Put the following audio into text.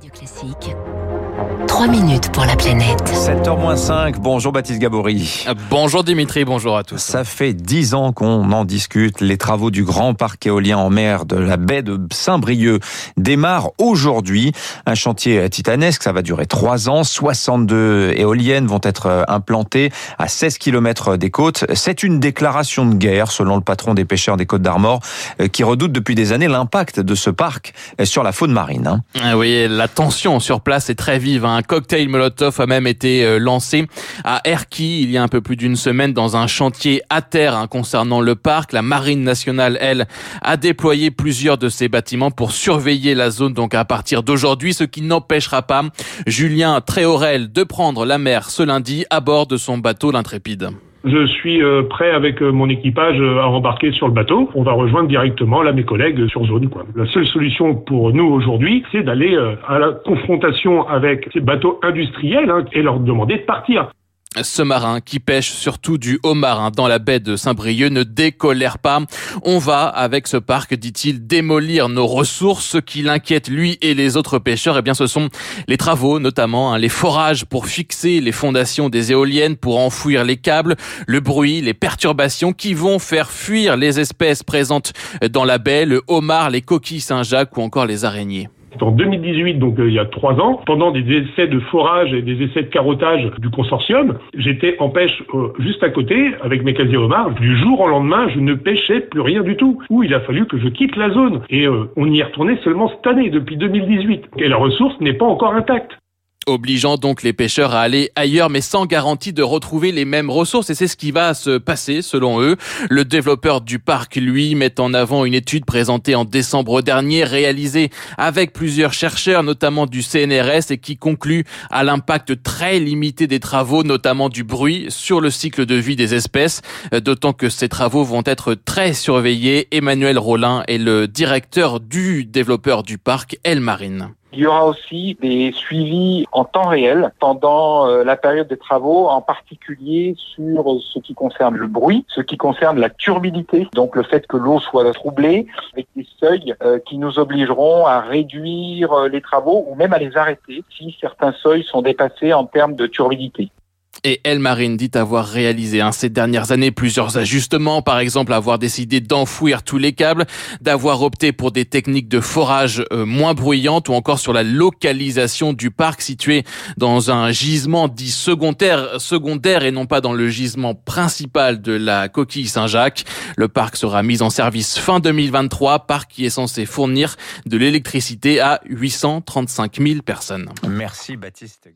Radio Classique. 3 minutes pour la planète. 7h-5, bonjour Baptiste Gabory. Bonjour Dimitri, bonjour à tous. Ça fait 10 ans qu'on en discute. Les travaux du grand parc éolien en mer de la baie de Saint-Brieuc démarrent aujourd'hui. Un chantier titanesque, ça va durer 3 ans. 62 éoliennes vont être implantées à 16 km des côtes. C'est une déclaration de guerre, selon le patron des pêcheurs des Côtes d'Armor, qui redoute depuis des années l'impact de ce parc sur la faune marine. hein. Ah Oui, la tension sur place est très vive. Un cocktail Molotov a même été euh, lancé à Erquy il y a un peu plus d'une semaine dans un chantier à terre hein, concernant le parc. La Marine nationale, elle, a déployé plusieurs de ses bâtiments pour surveiller la zone donc à partir d'aujourd'hui, ce qui n'empêchera pas Julien Tréorel de prendre la mer ce lundi à bord de son bateau l'Intrépide. Je suis euh, prêt avec euh, mon équipage euh, à embarquer sur le bateau. On va rejoindre directement là mes collègues sur zone. La seule solution pour nous aujourd'hui, c'est d'aller à la confrontation avec ces bateaux industriels hein, et leur demander de partir. Ce marin qui pêche surtout du homard dans la baie de Saint-Brieuc ne décolère pas. On va, avec ce parc, dit-il, démolir nos ressources. Ce qui l'inquiète, lui et les autres pêcheurs, eh bien, ce sont les travaux, notamment hein, les forages pour fixer les fondations des éoliennes, pour enfouir les câbles, le bruit, les perturbations qui vont faire fuir les espèces présentes dans la baie, le homard, les coquilles Saint-Jacques ou encore les araignées. C'est en 2018, donc euh, il y a trois ans, pendant des essais de forage et des essais de carottage du consortium, j'étais en pêche euh, juste à côté avec mes casiers homards. Du jour au lendemain, je ne pêchais plus rien du tout. Où il a fallu que je quitte la zone. Et euh, on y est retourné seulement cette année, depuis 2018. Et la ressource n'est pas encore intacte obligeant donc les pêcheurs à aller ailleurs mais sans garantie de retrouver les mêmes ressources et c'est ce qui va se passer selon eux. Le développeur du parc lui met en avant une étude présentée en décembre dernier réalisée avec plusieurs chercheurs notamment du CNRS et qui conclut à l'impact très limité des travaux notamment du bruit sur le cycle de vie des espèces d'autant que ces travaux vont être très surveillés. Emmanuel Rollin est le directeur du développeur du parc El Marine. Il y aura aussi des suivis en temps réel pendant euh, la période des travaux, en particulier sur ce qui concerne le bruit, ce qui concerne la turbidité, donc le fait que l'eau soit troublée, avec des seuils euh, qui nous obligeront à réduire euh, les travaux ou même à les arrêter si certains seuils sont dépassés en termes de turbidité. Et El Marine dit avoir réalisé hein, ces dernières années plusieurs ajustements, par exemple avoir décidé d'enfouir tous les câbles, d'avoir opté pour des techniques de forage euh, moins bruyantes ou encore sur la localisation du parc situé dans un gisement dit secondaire, secondaire et non pas dans le gisement principal de la coquille Saint-Jacques. Le parc sera mis en service fin 2023, parc qui est censé fournir de l'électricité à 835 000 personnes. Merci Baptiste.